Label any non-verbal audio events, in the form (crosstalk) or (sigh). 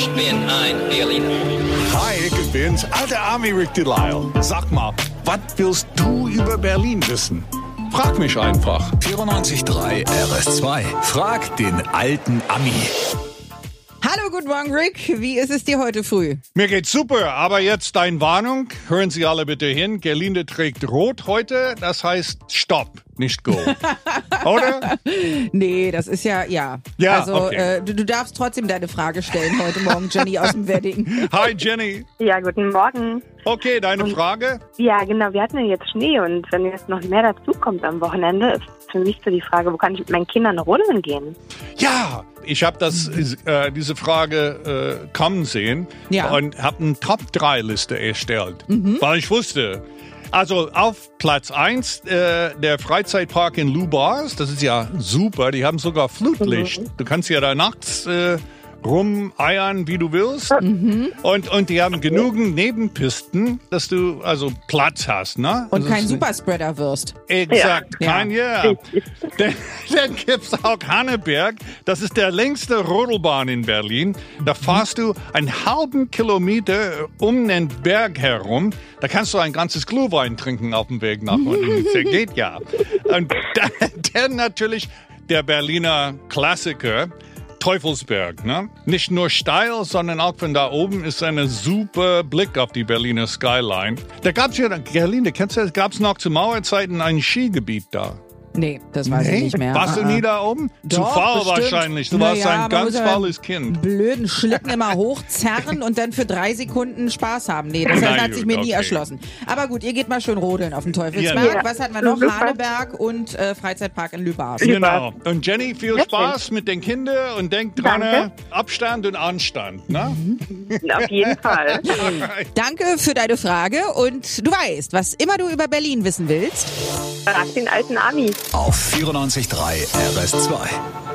Ich bin ein Berliner. Hi, ich bin's, alter Army Rick Delisle. Sag mal, was willst du über Berlin wissen? Frag mich einfach. 94.3 RS2. Frag den alten Ami. Hallo, guten Morgen, Rick. Wie ist es dir heute früh? Mir geht's super, aber jetzt deine Warnung. Hören Sie alle bitte hin. Gerlinde trägt rot heute. Das heißt Stopp, nicht Go. (laughs) Oder? (laughs) Nee, das ist ja, ja. Ja, Also, okay. äh, du, du darfst trotzdem deine Frage stellen heute Morgen, Jenny aus dem Wedding. (laughs) Hi Jenny. Ja, guten Morgen. Okay, deine Frage? Ja, genau, wir hatten ja jetzt Schnee und wenn jetzt noch mehr dazu kommt am Wochenende, ist für mich so die Frage, wo kann ich mit meinen Kindern rodeln gehen? Ja, ich habe das äh, diese Frage äh, kommen sehen Ja. und habe eine Top 3 Liste erstellt, weil ich wusste. Also auf Platz 1 äh, der Freizeitpark in Lubars, das ist ja super, die haben sogar Flutlicht. Du kannst ja da nachts äh, rumeiern, wie du willst. Und, und die haben genügend Nebenpisten, dass du also Platz hast. Ne? Und Das kein Superspreader wirst. Exakt, Ja. kein ja. (laughs) Dann, dann gibt's auch Hanneberg. Das ist der längste Rodelbahn in Berlin. Da fahrst du einen halben Kilometer um den Berg herum. Da kannst du ein ganzes Glühwein trinken auf dem Weg nach unten. (laughs) Das geht ja. Und (laughs) dann, dann natürlich der Berliner Klassiker. Teufelsberg, ne? Nicht nur steil, sondern auch von da oben ist ein super Blick auf die Berliner Skyline. Da gab's ja, Gerlinde, kennst du das? Gab's noch zu Mauerzeiten ein Skigebiet da? Nee, das weiß ich nicht mehr. Warst du nie da oben? Zu Doch, faul bestimmt. wahrscheinlich. Du Na warst ein ganz faules Kind. Blöden Schlitten (laughs) immer hochzerren und dann für drei Sekunden Spaß haben. Nee, das Na hat sich gut, mir nie okay. erschlossen. Aber gut, ihr geht mal schön rodeln auf dem Teufelsberg. Ja. Was hatten wir noch? Haneberg und äh, Freizeitpark in Lübars. Genau. Und Jenny, viel Sehr Spaß mit den Kindern und denk dran, Danke. Abstand und Anstand. Ne? Auf jeden Fall. (laughs) Danke für deine Frage und du weißt, was immer du über Berlin wissen willst. Frag den alten Ami. Auf 94.3 RS2.